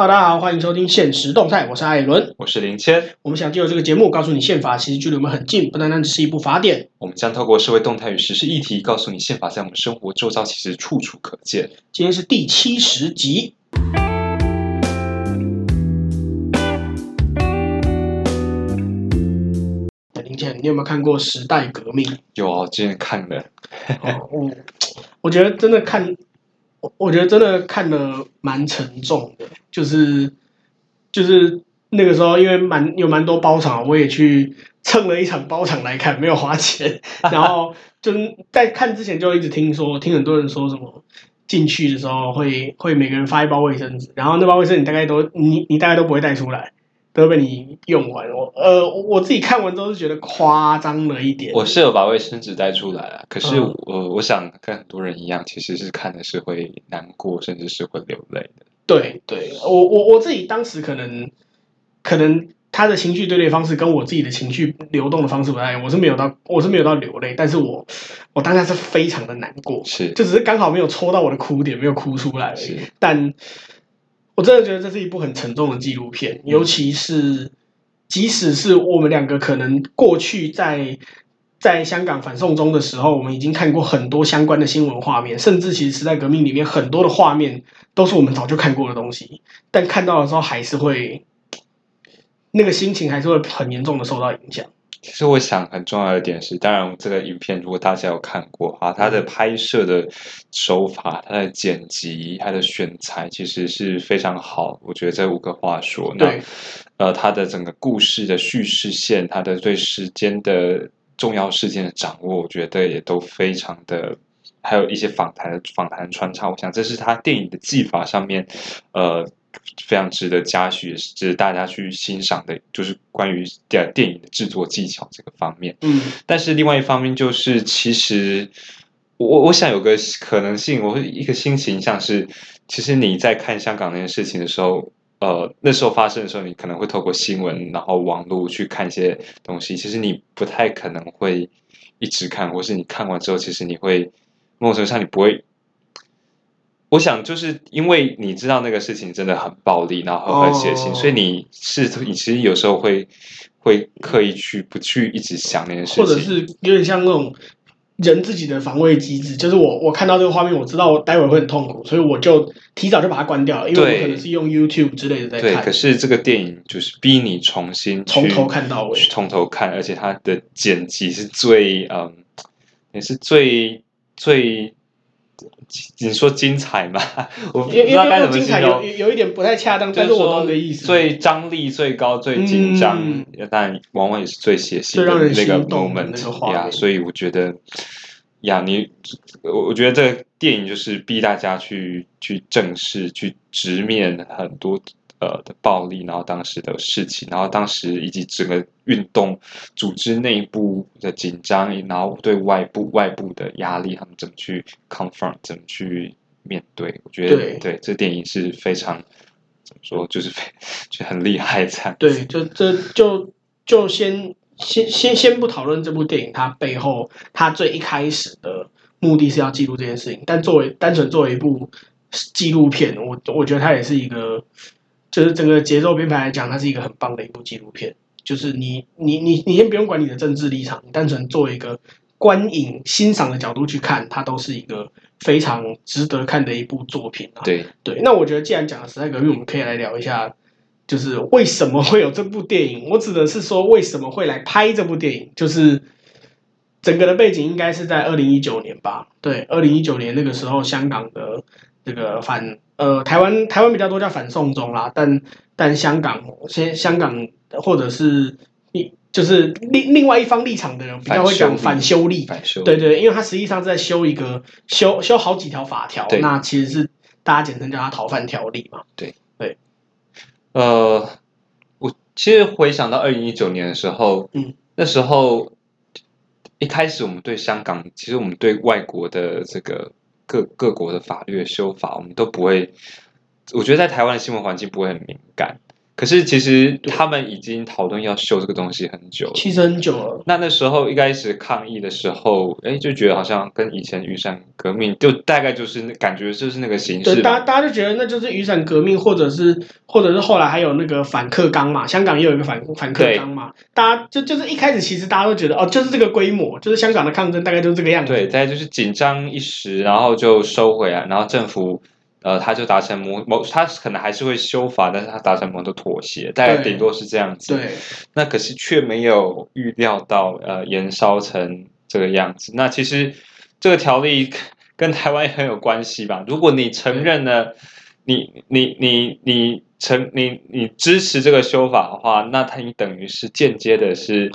大家好，欢迎收听《现实动态》，我是艾伦，我是林谦。我们想借由这个节目，告诉你宪法其实距离我们很近，不单单只是一部法典。我们将透过社会动态与时事议题，告诉你宪法在我们生活周遭其实处处可见。今天是第七十集。林谦，你有没有看过《时代革命》？有啊，今天看了。哦，我我觉得真的看。我我觉得真的看得蛮沉重的，就是就是那个时候，因为蛮有蛮多包场，我也去蹭了一场包场来看，没有花钱。然后就在看之前就一直听说，听很多人说什么进去的时候会会每个人发一包卫生纸，然后那包卫生纸你大概都你你大概都不会带出来。都被你用完，我呃我自己看完之后是觉得夸张了一点。我是有把卫生纸带出来啊，可是我、嗯、我想跟很多人一样，其实是看的是会难过，甚至是会流泪的。对对，我我我自己当时可能可能他的情绪对立方式跟我自己的情绪流动的方式不太一样，我是没有到我是没有到流泪，但是我我当下是非常的难过，是就只是刚好没有戳到我的哭点，没有哭出来而已，是但。我真的觉得这是一部很沉重的纪录片，尤其是即使是我们两个可能过去在在香港反送中的时候，我们已经看过很多相关的新闻画面，甚至其实时代革命里面很多的画面都是我们早就看过的东西，但看到的时候还是会那个心情还是会很严重的受到影响。其实我想很重要的一点是，当然这个影片如果大家有看过哈，它的拍摄的手法、它的剪辑、它的选材其实是非常好。我觉得这五个话说，那呃，它的整个故事的叙事线，它的对时间的重要事件的掌握，我觉得也都非常的，还有一些访谈的访谈穿插，我想这是他电影的技法上面，呃。非常值得嘉许，也是值得大家去欣赏的，就是关于电电影的制作技巧这个方面。嗯，但是另外一方面就是，其实我我想有个可能性，我会一个新形象是，其实你在看香港那件事情的时候，呃，那时候发生的时候，你可能会透过新闻，然后网络去看一些东西，其实你不太可能会一直看，或是你看完之后，其实你会某种程度上你不会。我想，就是因为你知道那个事情真的很暴力，然后很血腥，oh. 所以你是你其实有时候会会刻意去不去一直想那件事情，或者是有点像那种人自己的防卫机制，就是我我看到这个画面，我知道我待会会很痛苦，所以我就提早就把它关掉了，因为我可能是用 YouTube 之类的在看。对，可是这个电影就是逼你重新从头看到尾，从头看，而且它的剪辑是最嗯，也是最最。你说精彩吗？我不知道该怎么形容，有有一点不太恰当，但是我懂你的意思。最张力最高、最紧张，嗯、但往往也是最血腥的那个 moment 呀。所以我觉得呀，你我我觉得这个电影就是逼大家去去正视、去直面很多。呃的暴力，然后当时的事情，然后当时以及整个运动组织内部的紧张，然后对外部外部的压力，他们怎么去 confront，怎么去面对？我觉得对，对，这电影是非常怎么说，就是非就很厉害这样。对，就这就就先先先先不讨论这部电影它背后它最一开始的目的是要记录这件事情，但作为单纯作为一部纪录片，我我觉得它也是一个。就是整个节奏编排来讲，它是一个很棒的一部纪录片。就是你你你你先不用管你的政治立场，你单纯作为一个观影欣赏的角度去看，它都是一个非常值得看的一部作品啊。对对，那我觉得既然讲了时代革命，我们可以来聊一下，就是为什么会有这部电影。我指的是说，为什么会来拍这部电影？就是整个的背景应该是在二零一九年吧？对，二零一九年那个时候，香港的这个反。呃，台湾台湾比较多叫反送中啦，但但香港先香港或者是一就是另另外一方立场的人比较会讲反修例，反修例，对对，因为他实际上是在修一个修修好几条法条，那其实是大家简称叫他逃犯条例嘛。对对，呃，我其实回想到二零一九年的时候，嗯，那时候一开始我们对香港，其实我们对外国的这个。各各国的法律的修法，我们都不会。我觉得在台湾的新闻环境不会很敏感，可是其实他们已经讨论要修这个东西很久了，其实很久了。那那时候一开始抗议的时候，哎，就觉得好像跟以前雨伞革命就大概就是感觉就是那个形式。对，大家大家就觉得那就是雨伞革命，或者是或者是后来还有那个反克纲嘛，香港也有一个反反克纲嘛。大家就就是一开始其实大家都觉得哦，就是这个规模，就是香港的抗争大概就是这个样子。对，大家就是紧张一时，然后就收回来，然后政府。呃，他就达成某某，他可能还是会修法，但是他达成某种妥协，大概顶多是这样子。对，那可是却没有预料到，呃，延烧成这个样子。那其实这个条例跟台湾也很有关系吧？如果你承认了，你你你你承你你支持这个修法的话，那他你等于是间接的是。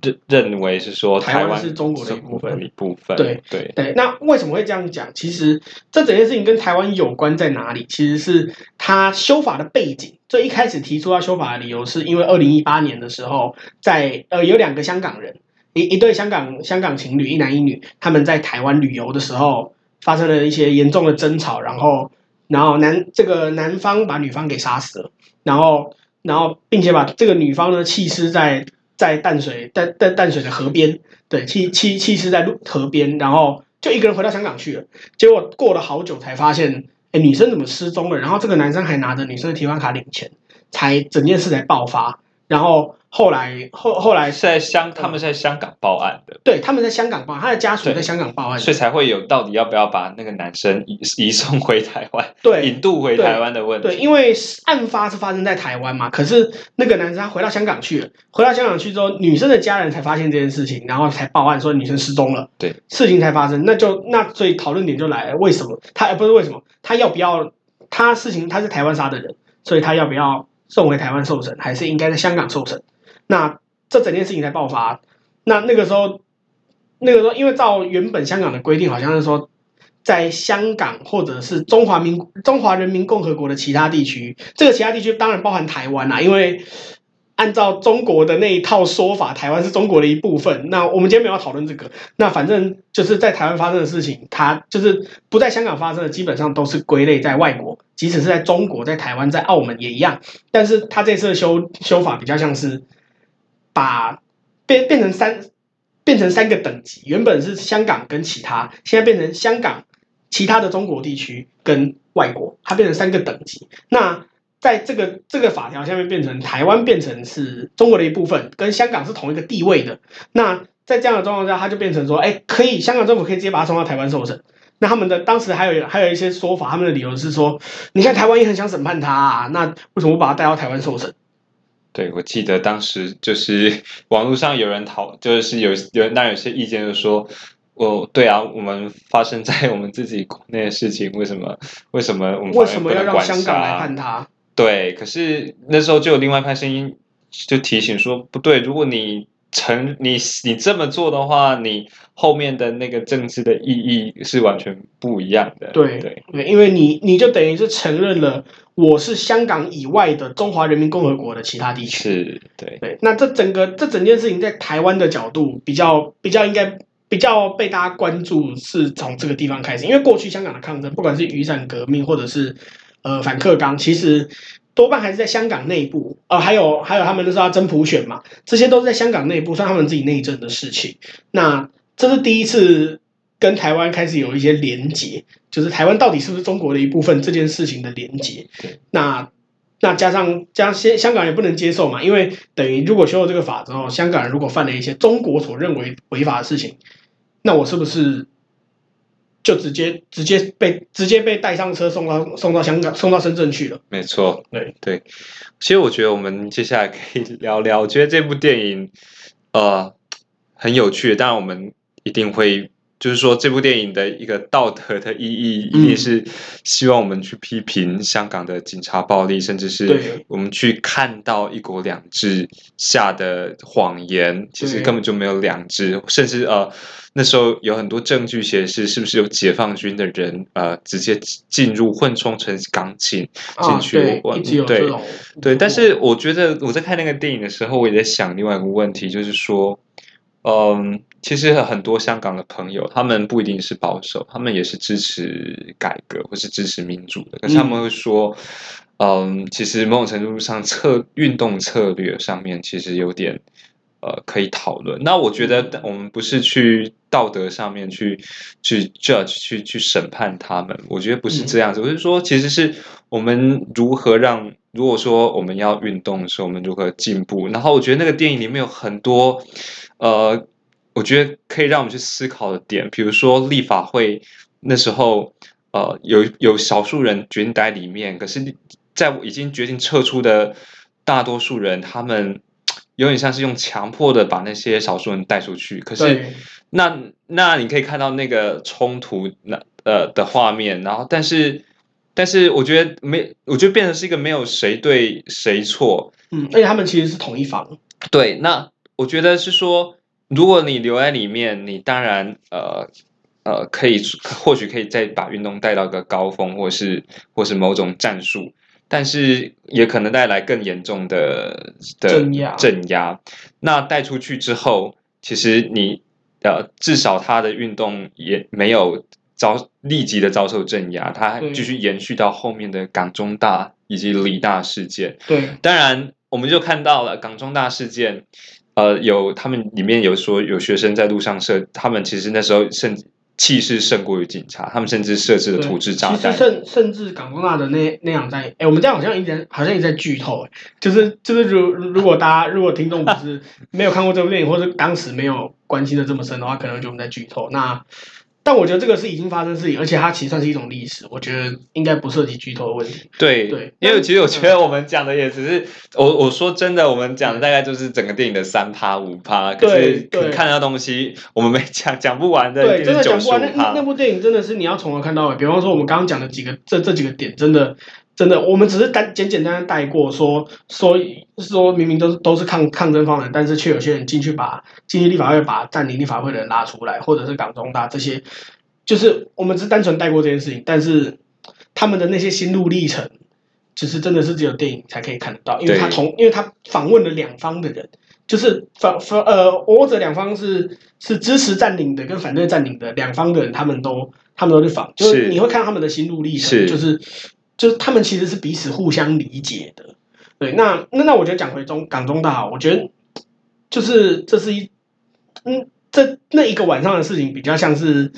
认认为是说台湾是中国的一部分，一部分。对对对。那为什么会这样讲？其实这整件事情跟台湾有关在哪里？其实是他修法的背景。最一开始提出要修法的理由，是因为二零一八年的时候，在呃有两个香港人，一一对香港香港情侣，一男一女，他们在台湾旅游的时候发生了一些严重的争吵，然后然后男这个男方把女方给杀死了，然后然后并且把这个女方呢弃尸在。在淡水淡淡淡水的河边，对，弃弃弃尸在路河边，然后就一个人回到香港去了。结果过了好久才发现，哎，女生怎么失踪了？然后这个男生还拿着女生的提款卡领钱，才整件事才爆发。然后。后来后后来是在香，他们是在香港报案的。对，他们在香港报案，他的家属在香港报案，所以才会有到底要不要把那个男生移移送回台湾，对，引渡回台湾的问题。对，因为案发是发生在台湾嘛，可是那个男生他回到香港去了，回到香港去之后，女生的家人才发现这件事情，然后才报案说女生失踪了。对，事情才发生，那就那所以讨论点就来了，为什么他不是为什么他要不要他事情他是台湾杀的人，所以他要不要送回台湾受审，还是应该在香港受审？那这整件事情才爆发，那那个时候，那个时候，因为照原本香港的规定，好像是说，在香港或者是中华民中华人民共和国的其他地区，这个其他地区当然包含台湾啦，因为按照中国的那一套说法，台湾是中国的一部分。那我们今天没有讨论这个，那反正就是在台湾发生的事情，它就是不在香港发生的，基本上都是归类在外国，即使是在中国、在台湾、在澳门也一样。但是它这次的修修法比较像是。把变变成三变成三个等级，原本是香港跟其他，现在变成香港、其他的中国地区跟外国，它变成三个等级。那在这个这个法条下面，变成台湾变成是中国的一部分，跟香港是同一个地位的。那在这样的状况下，它就变成说，哎，可以香港政府可以直接把它送到台湾受审。那他们的当时还有还有一些说法，他们的理由是说，你看台湾也很想审判他啊，那为什么不把他带到台湾受审？对，我记得当时就是 网络上有人讨，就是有有那有些意见就说，哦，对啊，我们发生在我们自己国内的事情，为什么为什么我们为什么要让香港来判他？对，可是那时候就有另外一派声音就提醒说，不对，如果你。成你你这么做的话，你后面的那个政治的意义是完全不一样的。对对对，因为你你就等于是承认了我是香港以外的中华人民共和国的其他地区。是，对对。那这整个这整件事情在台湾的角度比较比较应该比较被大家关注，是从这个地方开始，因为过去香港的抗争，不管是雨伞革命或者是呃反克刚，其实。多半还是在香港内部，呃，还有还有他们都是要真普选嘛，这些都是在香港内部，算他们自己内政的事情。那这是第一次跟台湾开始有一些连结，就是台湾到底是不是中国的一部分这件事情的连结。那那加上加先香港也不能接受嘛，因为等于如果修了这个法之后，香港人如果犯了一些中国所认为违法的事情，那我是不是？就直接直接被直接被带上车送到送到香港送到深圳去了。没错，对对。其实我觉得我们接下来可以聊聊。我觉得这部电影呃很有趣，当然我们一定会就是说这部电影的一个道德的意义，一定是希望我们去批评香港的警察暴力，甚至是我们去看到一国两制下的谎言，其实根本就没有两制，甚至呃。那时候有很多证据显示，是不是有解放军的人呃直接进入混充成港警进去？啊、对，对对。但是我觉得我在看那个电影的时候，我也在想另外一个问题，就是说，嗯，其实很多香港的朋友，他们不一定是保守，他们也是支持改革或是支持民主的，可是他们会说，嗯，其实某种程度上策运动策略上面其实有点呃可以讨论。那我觉得我们不是去道德上面去去 judge 去去审判他们，我觉得不是这样子。我是说，其实是我们如何让，如果说我们要运动的时候，我们如何进步。然后我觉得那个电影里面有很多呃，我觉得可以让我们去思考的点，比如说立法会那时候呃有有少数人决定待里面，可是。在已经决定撤出的大多数人，他们 有点像是用强迫的把那些少数人带出去。可是，那那你可以看到那个冲突那呃的画面，然后但是但是我觉得没，我觉得变成是一个没有谁对谁错。嗯，而且他们其实是同一方。对，那我觉得是说，如果你留在里面，你当然呃。呃，可以或许可以再把运动带到一个高峰，或是或是某种战术，但是也可能带来更严重的的镇压。镇压。那带出去之后，其实你呃，至少他的运动也没有遭立即的遭受镇压，他继续延续到后面的港中大以及理大事件。对，当然我们就看到了港中大事件，呃，有他们里面有说有学生在路上射，他们其实那时候甚至。气势胜过于警察，他们甚至设置了土制炸弹。其实甚甚至港工大的那那样在，哎，我们这样好像一点好像一直在剧透，就是就是如如果大家如果听众不是 没有看过这部电影，或者当时没有关心的这么深的话，可能就我们在剧透那。但我觉得这个是已经发生的事情，而且它其实算是一种历史。我觉得应该不涉及剧透的问题。对对，因为其实我觉得我们讲的也只是我我说真的，我们讲的大概就是整个电影的三趴五趴，可是看到东西我们没讲讲不完的。对，真的讲不完。那那部电影真的是你要从头看到尾。比方说我们刚刚讲的几个这这几个点，真的。真的，我们只是单简简单单带过说，说说说明明都是都是抗抗争方的人，但是却有些人进去把进去立法会把占领立法会的人拉出来，或者是港中大这些，就是我们只是单纯带过这件事情，但是他们的那些心路历程，其实真的是只有电影才可以看得到，因为他同因为他访问了两方的人，就是反反呃，我者两方是是支持占领的跟反对占领的两方的人，他们都他们都去访，就是你会看他们的心路历程，就是。就是他们其实是彼此互相理解的，对。那那那我觉得讲回中港中大，我觉得就是这是一嗯，这那一个晚上的事情比较像是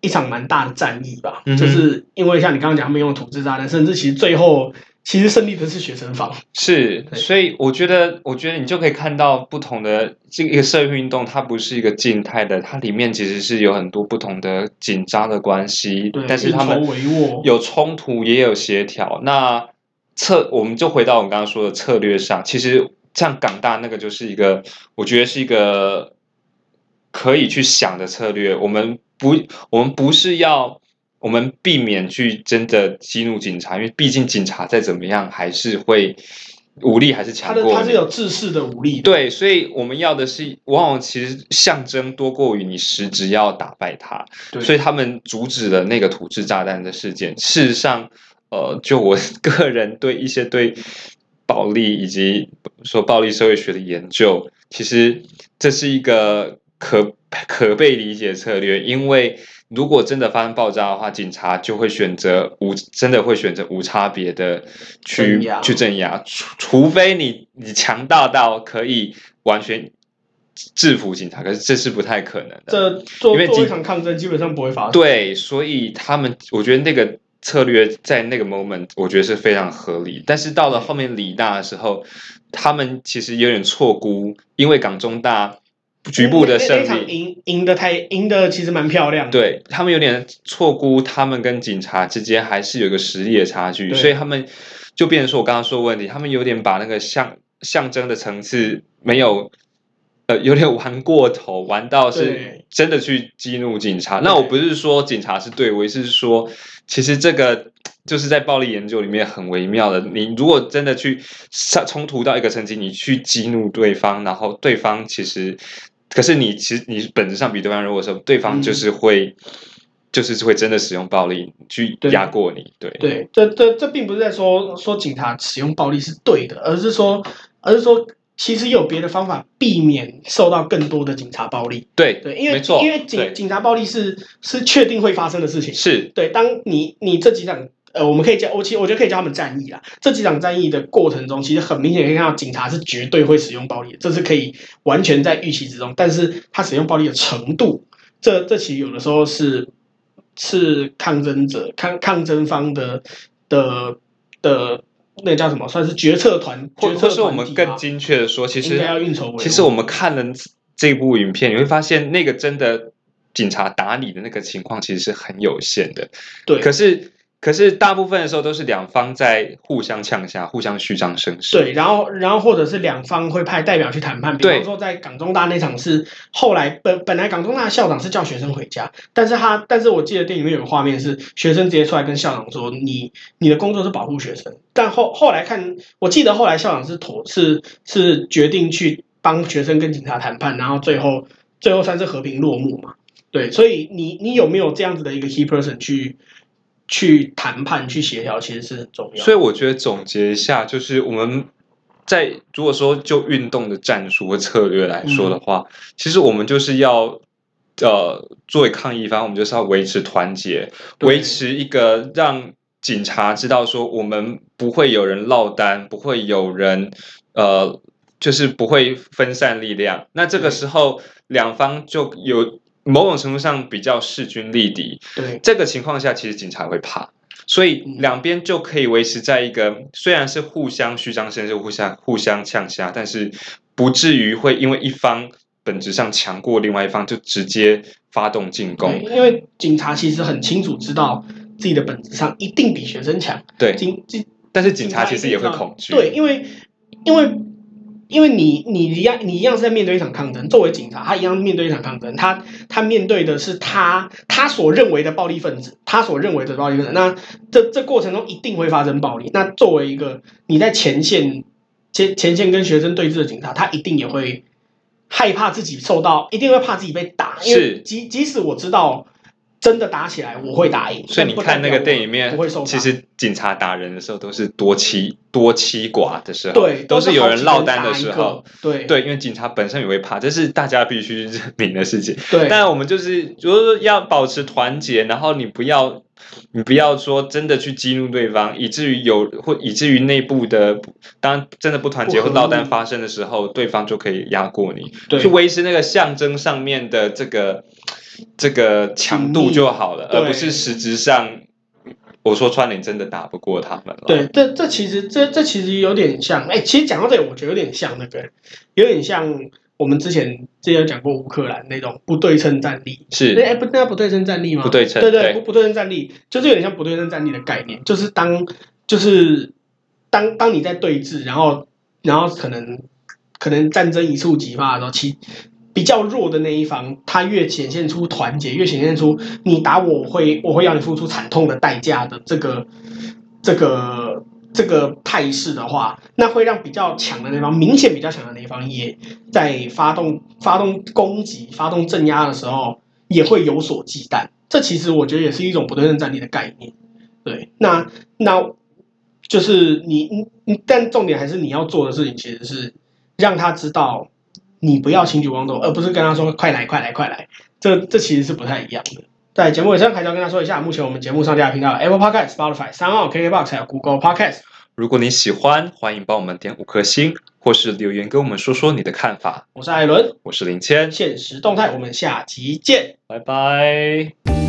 一场蛮大的战役吧。嗯、就是因为像你刚刚讲，他们用土制炸弹，甚至其实最后其实胜利的是学生方。是，所以我觉得，我觉得你就可以看到不同的这个社会运动，它不是一个静态的，它里面其实是有很多不同的紧张的关系。对，但是他们有冲突，也有协调。那策，我们就回到我们刚刚说的策略上，其实像港大那个就是一个，我觉得是一个可以去想的策略。我们不，我们不是要。我们避免去真的激怒警察，因为毕竟警察再怎么样还是会武力还是强过。他的他是有制式的武力的。对，所以我们要的是往往其实象征多过于你实质要打败他。所以他们阻止了那个土制炸弹的事件。事实上，呃，就我个人对一些对暴力以及说暴力社会学的研究，其实这是一个可可被理解策略，因为。如果真的发生爆炸的话，警察就会选择无，真的会选择无差别的去镇去镇压，除除非你你强大到可以完全制服警察，可是这是不太可能的。这做做一场抗争基本上不会发生。对，所以他们我觉得那个策略在那个 moment 我觉得是非常合理，但是到了后面李大的时候，他们其实有点错估，因为港中大。局部的胜利，赢赢的太赢的其实蛮漂亮的。对，他们有点错估，他们跟警察之间还是有个实力的差距，所以他们就变成说我刚刚说的问题，他们有点把那个象象征的层次没有，呃，有点玩过头，玩到是真的去激怒警察。那我不是说警察是对，我是说，其实这个就是在暴力研究里面很微妙的。你如果真的去冲突到一个层级，你去激怒对方，然后对方其实。可是你其实你本质上比对方弱的时候，对方就是会，嗯、就是会真的使用暴力去压过你。对对，这这这并不是在说说警察使用暴力是对的，而是说而是说其实有别的方法避免受到更多的警察暴力。对对，因为因为警警察暴力是是确定会发生的事情。是对，当你你这几场呃，我们可以叫，我其实我觉得可以叫他们战役啦。这几场战役的过程中，其实很明显可以看到警察是绝对会使用暴力，这是可以完全在预期之中。但是他使用暴力的程度，这这其实有的时候是是抗争者抗抗争方的的的。那个叫什么？算是决策团，或者是我们更精确的说，其实要运筹帷。其实我们看了这部影片，你会发现那个真的警察打你的那个情况，其实是很有限的。对，可是。可是大部分的时候都是两方在互相呛下，互相虚张声势。对，然后然后或者是两方会派代表去谈判。比方说在港中大那场是后来本本来港中大的校长是叫学生回家，但是他但是我记得电影里面有个画面是学生直接出来跟校长说：“你你的工作是保护学生。”但后后来看，我记得后来校长是妥是是决定去帮学生跟警察谈判，然后最后最后算是和平落幕嘛。对，所以你你有没有这样子的一个 key person 去？去谈判、去协调，其实是很重要。所以我觉得总结一下，就是我们在如果说就运动的战术和策略来说的话，嗯、其实我们就是要呃作为抗议方，我们就是要维持团结，维持一个让警察知道说我们不会有人落单，不会有人呃就是不会分散力量。那这个时候两方就有。某种程度上比较势均力敌，对。这个情况下，其实警察会怕，所以两边就可以维持在一个虽然是互相虚张声势、互相互相呛下，但是不至于会因为一方本质上强过另外一方就直接发动进攻。因为警察其实很清楚知道自己的本质上一定比学生强，对，警警，但是警察其实也会恐惧，对，因为因为。因为你你一样你一样是在面对一场抗争，作为警察，他一样面对一场抗争，他他面对的是他他所认为的暴力分子，他所认为的暴力分子。那这这过程中一定会发生暴力。那作为一个你在前线前前线跟学生对峙的警察，他一定也会害怕自己受到，一定会怕自己被打。因为即即使我知道。真的打起来，我会打赢。所以你看那个电影里面，其实警察打人的时候都是多欺多欺寡的时候，对，都是有人落单的时候，对对，因为警察本身也会怕，这是大家必须认明的事情。对，但我们就是就是要保持团结，然后你不要你不要说真的去激怒对方，以至于有或以至于内部的当真的不团结或落单发生的时候，对方就可以压过你，对，去维持那个象征上面的这个。这个强度就好了，而不是实质上，我说穿了，你真的打不过他们了。对，这这其实这这其实有点像，哎，其实讲到这里，我觉得有点像那个，有点像我们之前之前有讲过乌克兰那种不对称战力。是，哎不，那不对称战力吗？不对称，对对，不不对称战力，就是有点像不对称战力的概念，就是当就是当当你在对峙，然后然后可能可能战争一触即发的时候，其比较弱的那一方，他越显现出团结，越显现出你打我，会我会让你付出惨痛的代价的这个这个这个态势的话，那会让比较强的那方，明显比较强的那一方，也在发动发动攻击、发动镇压的时候，也会有所忌惮。这其实我觉得也是一种不对称战力的概念。对，那那就是你你，但重点还是你要做的事情，其实是让他知道。你不要轻举妄动，而不是跟他说快来快来快来，这这其实是不太一样的。在节目尾声，还是要跟他说一下，目前我们节目上架的频道 Apple Podcast、Spotify、SoundOn、KKBox 还有 Google Podcast。如果你喜欢，欢迎帮我们点五颗星，或是留言跟我们说说你的看法。我是艾伦，我是林谦，现实动态，我们下集见，拜拜。